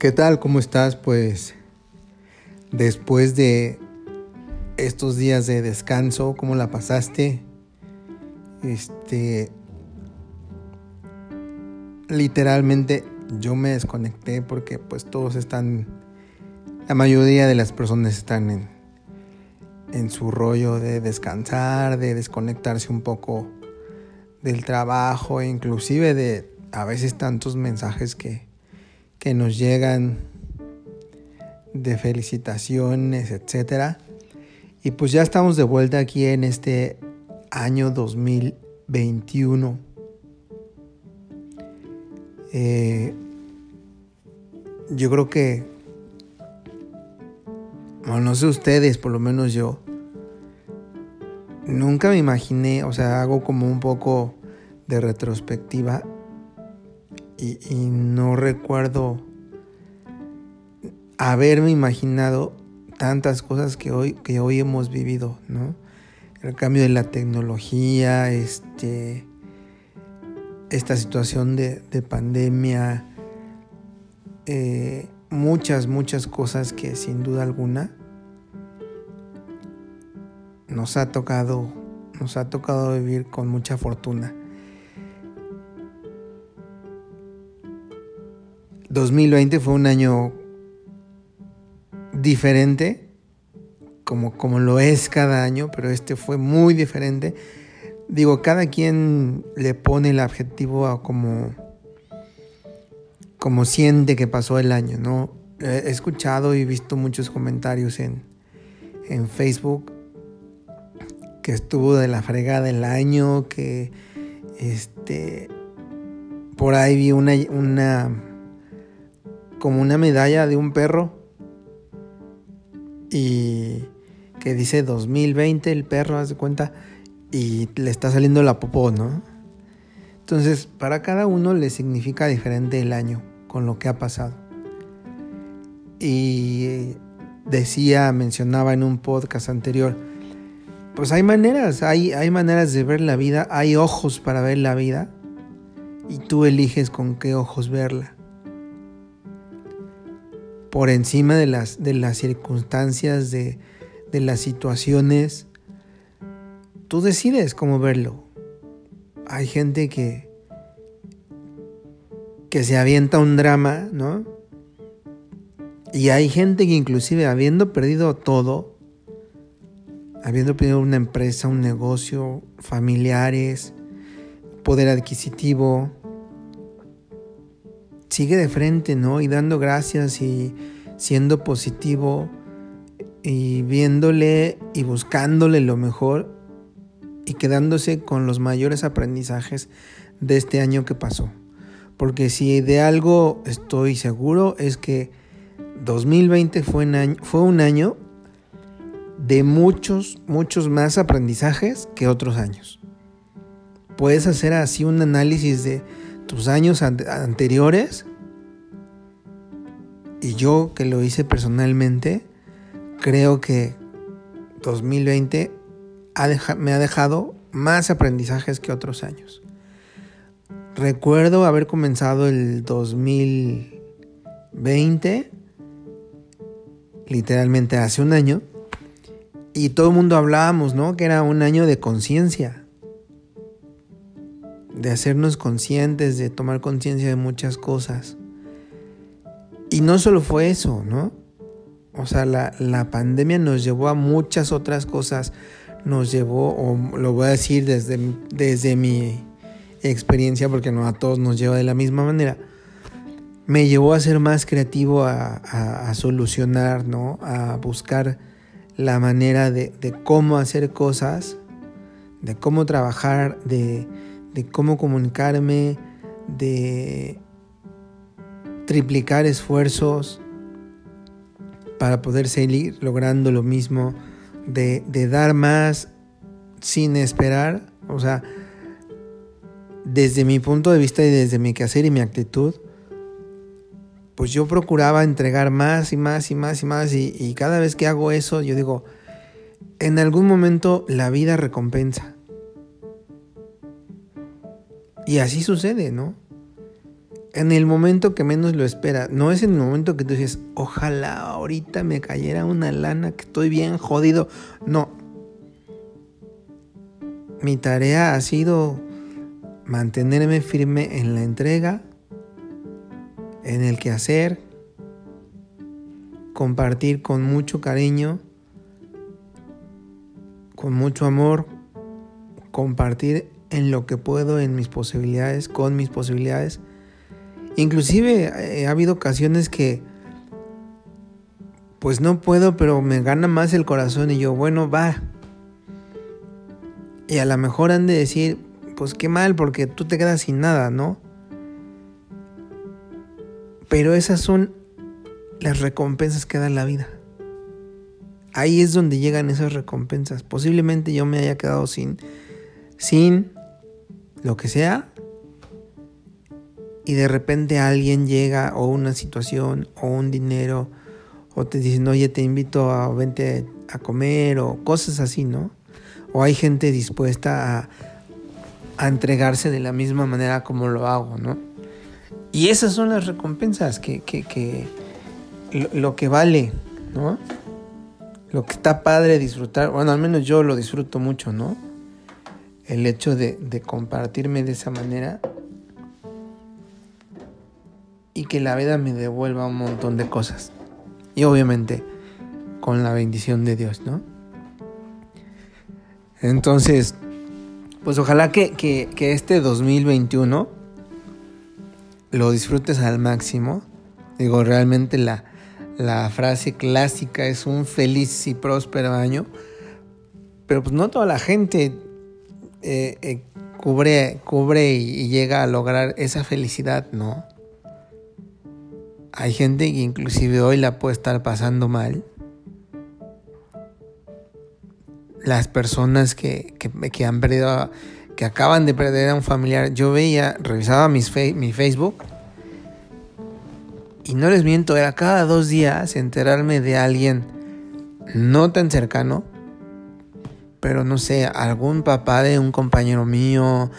¿Qué tal? ¿Cómo estás? Pues después de estos días de descanso, ¿cómo la pasaste? Este literalmente yo me desconecté porque pues todos están la mayoría de las personas están en en su rollo de descansar, de desconectarse un poco del trabajo, inclusive de a veces tantos mensajes que que nos llegan de felicitaciones, etcétera. Y pues ya estamos de vuelta aquí en este año 2021. Eh, yo creo que, bueno, no sé ustedes, por lo menos yo, nunca me imaginé, o sea, hago como un poco de retrospectiva y, no recuerdo haberme imaginado tantas cosas que hoy, que hoy hemos vivido, ¿no? El cambio de la tecnología, este, esta situación de, pandemia, eh, muchas, muchas cosas que sin duda alguna nos ha tocado, nos ha tocado vivir con mucha fortuna. 2020 fue un año diferente, como, como lo es cada año, pero este fue muy diferente. Digo, cada quien le pone el adjetivo a como, como siente que pasó el año, ¿no? He escuchado y visto muchos comentarios en, en Facebook que estuvo de la fregada el año, que este por ahí vi una, una como una medalla de un perro y que dice 2020 el perro, hace cuenta, y le está saliendo la popó, ¿no? Entonces, para cada uno le significa diferente el año con lo que ha pasado. Y decía, mencionaba en un podcast anterior, pues hay maneras, hay, hay maneras de ver la vida, hay ojos para ver la vida y tú eliges con qué ojos verla por encima de las, de las circunstancias, de, de las situaciones. Tú decides cómo verlo. Hay gente que, que se avienta un drama, ¿no? Y hay gente que inclusive habiendo perdido todo, habiendo perdido una empresa, un negocio, familiares, poder adquisitivo, sigue de frente, ¿no? Y dando gracias y siendo positivo y viéndole y buscándole lo mejor y quedándose con los mayores aprendizajes de este año que pasó. Porque si de algo estoy seguro es que 2020 fue un año, fue un año de muchos, muchos más aprendizajes que otros años. Puedes hacer así un análisis de tus años anteriores. Y yo que lo hice personalmente, creo que 2020 me ha dejado más aprendizajes que otros años. Recuerdo haber comenzado el 2020, literalmente hace un año, y todo el mundo hablábamos, ¿no? Que era un año de conciencia de hacernos conscientes, de tomar conciencia de muchas cosas. Y no solo fue eso, ¿no? O sea, la, pandemia nos llevó a muchas otras cosas. Nos llevó, o lo voy a decir desde, desde mi experiencia, porque no a todos nos lleva de la misma manera. Me llevó a ser más creativo, a, solucionar, ¿no? A buscar la manera de, de cómo hacer cosas, de cómo trabajar, de, de cómo comunicarme, de triplicar esfuerzos para poder seguir logrando lo mismo, de, dar más sin esperar, o sea, desde mi punto de vista y desde mi quehacer y mi actitud, pues yo procuraba entregar más y más y más y más y, y cada vez que hago eso yo digo, en algún momento la vida recompensa. Y así sucede, ¿no? en el momento que menos lo espera. No es en el momento que tú dices, ojalá ahorita me cayera una lana, que estoy bien jodido. No. Mi tarea ha sido mantenerme firme en la entrega, en el quehacer, compartir con mucho cariño, con mucho amor, compartir en lo que puedo, en mis posibilidades, con mis posibilidades Inclusive eh, ha habido ocasiones que pues no puedo, pero me gana más el corazón y yo, bueno, va. Y a lo mejor han de decir, pues qué mal, porque tú te quedas sin nada, ¿no? Pero esas son las recompensas que da la vida. Ahí es donde llegan esas recompensas. Posiblemente yo me haya quedado sin, sin lo que sea, y de repente alguien llega o una situación o un dinero o te dicen, oye, te invito a vente a comer o cosas así, ¿no? O hay gente dispuesta a, a entregarse de la misma manera como lo hago, ¿no? Y esas son las recompensas que, que, que lo, que vale, ¿no? Lo que está padre disfrutar, bueno, al menos yo lo disfruto mucho, ¿no? El hecho de, de compartirme de esa manera y que la vida me devuelva un montón de cosas. Y obviamente con la bendición de Dios, ¿no? Entonces, pues ojalá que, que, este 2021 lo disfrutes al máximo. Digo, realmente la, la frase clásica es un feliz y próspero año. Pero pues no toda la gente eh, eh, cubre, cubre y llega a lograr esa felicidad, ¿no? Hay gente que inclusive hoy la puede estar pasando mal. Las personas que, que, han perdido, que acaban de perder a un familiar. Yo veía, revisaba mis mi Facebook y no les miento, era cada dos días enterarme de alguien no tan cercano, pero no sé, algún papá de un compañero mío,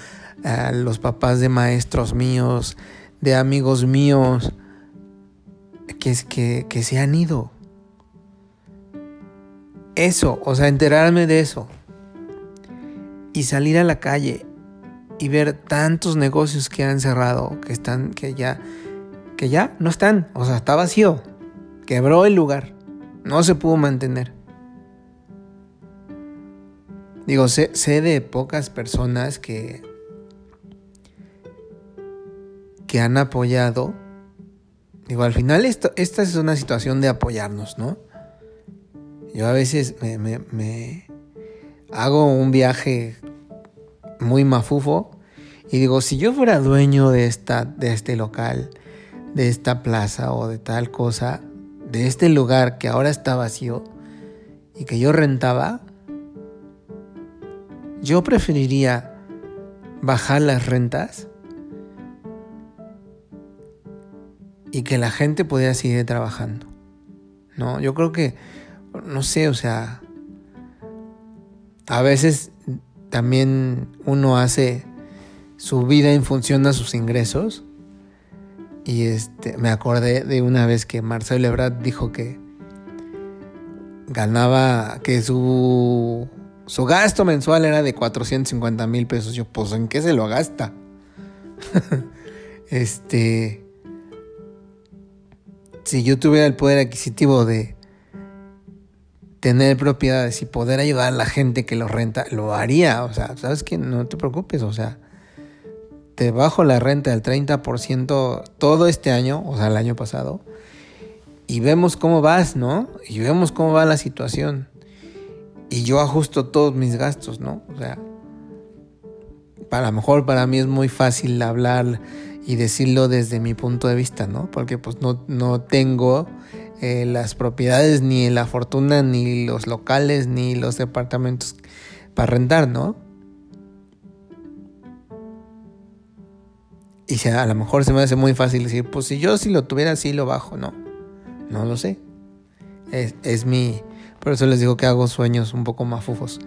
los papás de maestros míos, de amigos míos, que, que, se han ido. Eso, o sea, enterarme de eso. Y salir a la calle y ver tantos negocios que han cerrado, que están, que ya, que ya no están. O sea, está vacío. Quebró el lugar. No se pudo mantener. Digo, sé, sé de pocas personas que, que han apoyado Digo, al final esto, esta es una situación de apoyarnos, ¿no? Yo a veces me, hago un viaje muy mafufo y digo, si yo fuera dueño de, esta, de este local, de esta plaza o de tal cosa, de este lugar que ahora está vacío y que yo rentaba, yo preferiría bajar las rentas y que la gente pudiera seguir trabajando. No, yo creo que, no sé, o sea, a veces también uno hace su vida en función a sus ingresos. Y este, me acordé de una vez que Marcelo Ebrard dijo que ganaba, que su, su gasto mensual era de 450 mil pesos. Yo, pues, ¿en qué se lo gasta? este, si yo tuviera el poder adquisitivo de tener propiedades y poder ayudar a la gente que lo renta, lo haría. O sea, ¿sabes qué? No te preocupes, o sea, te bajo la renta del 30% todo este año, o sea, el año pasado, y vemos cómo vas, ¿no? Y vemos cómo va la situación. Y yo ajusto todos mis gastos, ¿no? O sea, para lo mejor para mí es muy fácil hablar y decirlo desde mi punto de vista, ¿no? Porque pues no, no tengo eh, las propiedades, ni la fortuna, ni los locales, ni los departamentos para rentar, ¿no? Y a lo mejor se me hace muy fácil decir, pues si yo si lo tuviera así lo bajo, no, no lo sé. Es, es mi, por eso les digo que hago sueños un poco mafufos.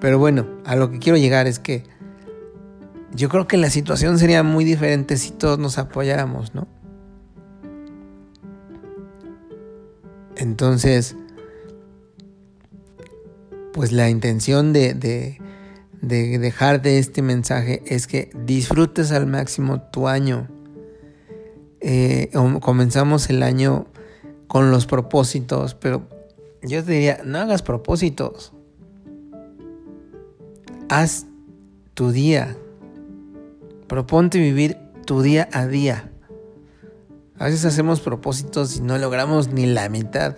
Pero bueno, a lo que quiero llegar es que yo creo que la situación sería muy diferente si todos nos apoyáramos, ¿no? Entonces, pues la intención de, de, de dejar de este mensaje es que disfrutes al máximo tu año. Eh, comenzamos el año con los propósitos, pero yo te diría, no hagas propósitos. Haz tu día. Proponte vivir tu día a día. A veces hacemos propósitos y no logramos ni la mitad.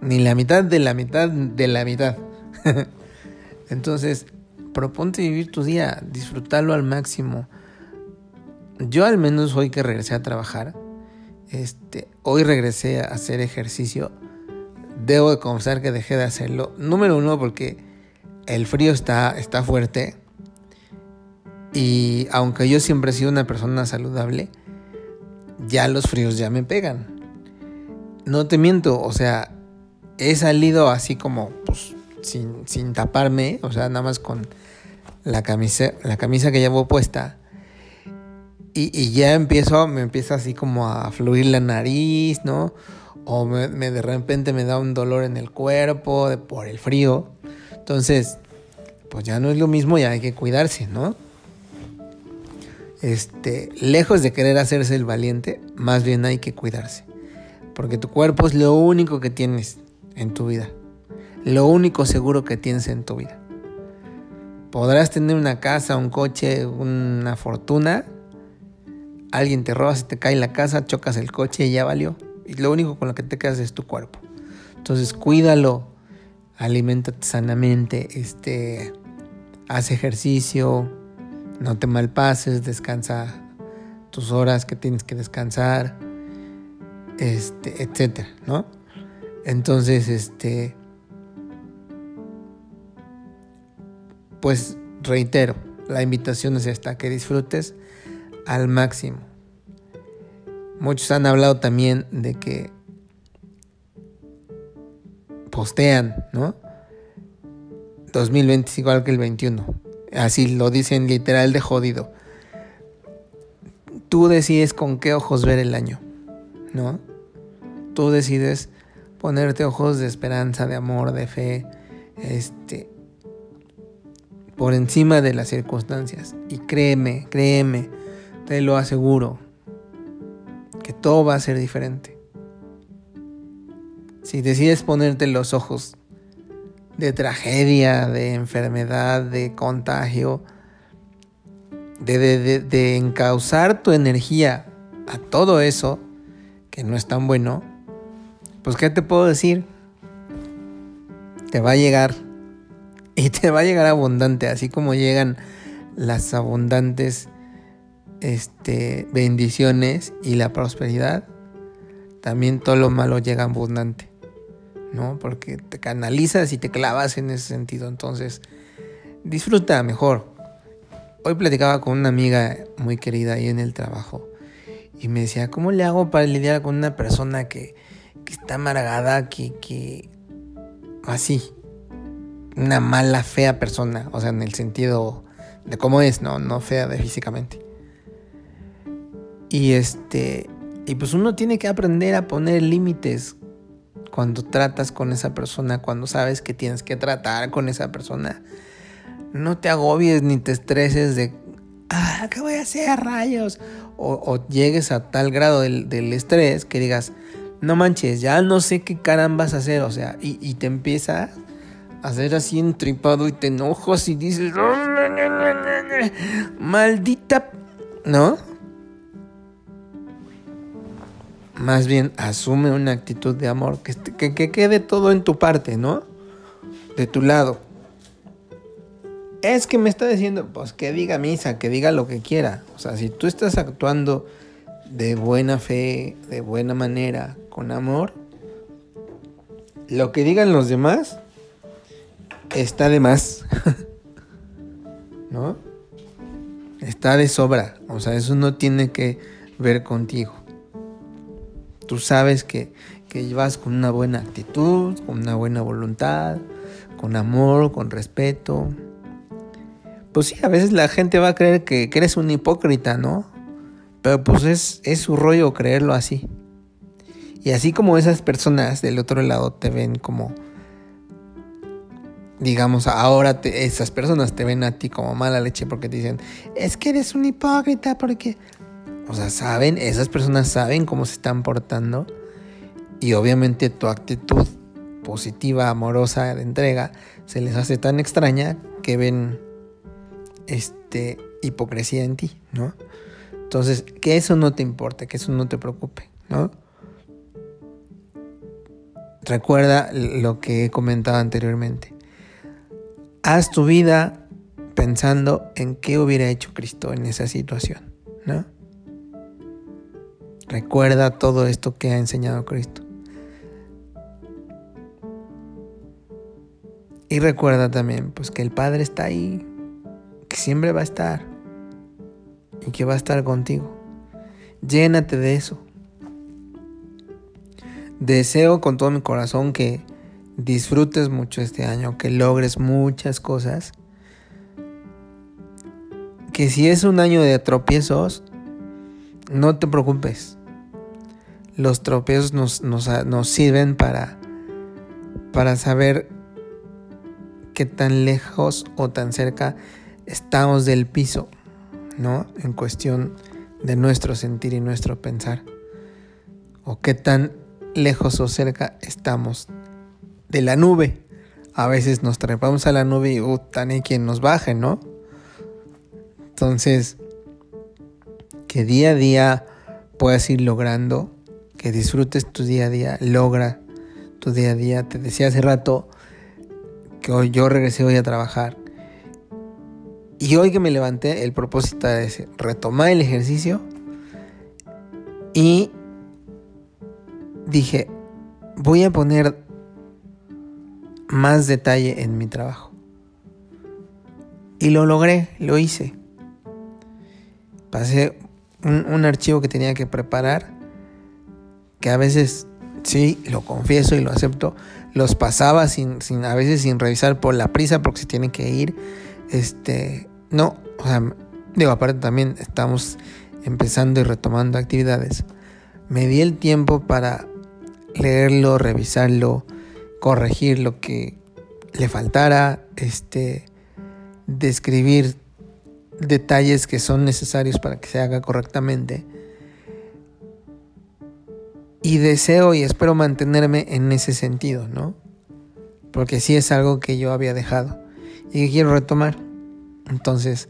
Ni la mitad de la mitad de la mitad. Entonces, proponte vivir tu día, disfrutarlo al máximo. Yo al menos hoy que regresé a trabajar, este, hoy regresé a hacer ejercicio. Debo de confesar que dejé de hacerlo. Número uno, porque el frío está, está fuerte. Y aunque yo siempre he sido una persona saludable, ya los fríos ya me pegan. No te miento, o sea, he salido así como pues, sin, sin taparme, o sea, nada más con la camisa, la camisa que llevo puesta. Y, ya empiezo, me empieza así como a fluir la nariz, ¿no? O me, de repente me da un dolor en el cuerpo por el frío. Entonces, pues ya no es lo mismo, ya hay que cuidarse, ¿no? Este, lejos de querer hacerse el valiente, más bien hay que cuidarse. Porque tu cuerpo es lo único que tienes en tu vida. Lo único seguro que tienes en tu vida. Podrás tener una casa, un coche, una fortuna, alguien te roba, se te cae la casa, chocas el coche y ya valió. Y lo único con lo que te quedas es tu cuerpo. Entonces cuídalo, alimentate sanamente, este, haz ejercicio, no te malpases, descansa tus horas que tienes que descansar, este, etcétera, ¿no? Entonces, este, pues reitero, la invitación es esta, que disfrutes al máximo. Muchos han hablado también de que postean, ¿no? 2020 es igual que el 21. Así lo dicen literal de jodido. Tú decides con qué ojos ver el año, ¿no? Tú decides ponerte ojos de esperanza, de amor, de fe, este, por encima de las circunstancias. Y créeme, créeme, te lo aseguro, que todo va a ser diferente. Si decides ponerte los ojos de tragedia, de enfermedad, de contagio, de, de, de, encauzar tu energía a todo eso, que no es tan bueno, pues ¿qué te puedo decir? Te va a llegar y te va a llegar abundante, así como llegan las abundantes este, bendiciones y la prosperidad, también todo lo malo llega abundante, ¿no? Porque te canalizas y te clavas en ese sentido, entonces disfruta mejor. Hoy platicaba con una amiga muy querida ahí en el trabajo y me decía, ¿cómo le hago para lidiar con una persona que, que está amargada, que, que así, una mala, fea persona, o sea, en el sentido de cómo es, no, no fea de físicamente. Y este, y pues uno tiene que aprender a poner límites cuando tratas con esa persona, cuando sabes que tienes que tratar con esa persona. No te agobies ni te estreses de, ah, ¿qué voy a hacer, rayos? O, llegues a tal grado del, estrés que digas, no manches, ya no sé qué carambas hacer, o sea, y, te empieza a hacer así entripado y te enojas y dices, maldita, ¿no? Más bien asume una actitud de amor, que, que, quede todo en tu parte, ¿no? De tu lado. Es que me está diciendo, pues que diga misa, que diga lo que quiera. O sea, si tú estás actuando de buena fe, de buena manera, con amor, lo que digan los demás está de más. ¿No? Está de sobra. O sea, eso no tiene que ver contigo. Tú sabes que, que vas con una buena actitud, con una buena voluntad, con amor, con respeto. pues sí, a veces la gente va a creer que, eres un hipócrita, ¿no? Pero pues es, es su rollo creerlo así. Y así como esas personas del otro lado te ven como, digamos, ahora esas personas te ven a ti como mala leche porque te dicen, es que eres un hipócrita porque... O sea, saben, esas personas saben cómo se están portando y obviamente tu actitud positiva, amorosa, de entrega, se les hace tan extraña que ven este, hipocresía en ti, ¿no? Entonces, que eso no te importe, que eso no te preocupe, ¿no? Recuerda lo que he comentado anteriormente. Haz tu vida pensando en qué hubiera hecho Cristo en esa situación, ¿no? Recuerda todo esto que ha enseñado Cristo. Y recuerda también pues que el Padre está ahí siempre va a estar y que va a estar contigo. Llénate de eso. Deseo con todo mi corazón que disfrutes mucho este año, que logres muchas cosas. Que si es un año de tropiezos, no te preocupes. Los tropiezos nos, nos sirven para, para saber qué tan lejos o tan cerca estamos del piso, ¿no? En cuestión de nuestro sentir y nuestro pensar. O qué tan lejos o cerca estamos de la nube. A veces nos trepamos a la nube y uh, tan hay quien nos baje, ¿no? Entonces, que día a día puedas ir logrando, que disfrutes tu día a día, logra tu día a día. Te decía hace rato que hoy yo regresé hoy a trabajar y hoy que me levanté, el propósito es retomar el ejercicio y dije, voy a poner más detalle en mi trabajo. Y lo logré, lo hice. Pasé un, archivo que tenía que preparar, que a veces, sí, lo confieso y lo acepto, los pasaba sin, sin, a veces sin revisar por la prisa porque se tienen que ir este, no, o sea, digo, aparte también estamos empezando y retomando actividades. Me di el tiempo para leerlo, revisarlo, corregir lo que le faltara, este, describir detalles que son necesarios para que se haga correctamente. Y deseo y espero mantenerme en ese sentido, ¿no? Porque sí es algo que yo había dejado y que quiero retomar. Entonces,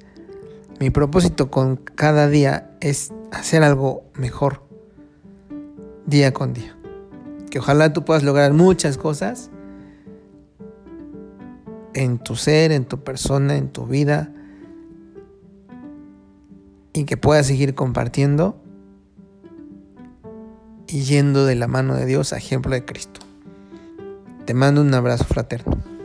mi propósito con cada día es hacer algo mejor día con día. Que ojalá tú puedas lograr muchas cosas en tu ser, en tu persona, en tu vida y que puedas seguir compartiendo y yendo de la mano de Dios a ejemplo de Cristo. Te mando un abrazo fraterno.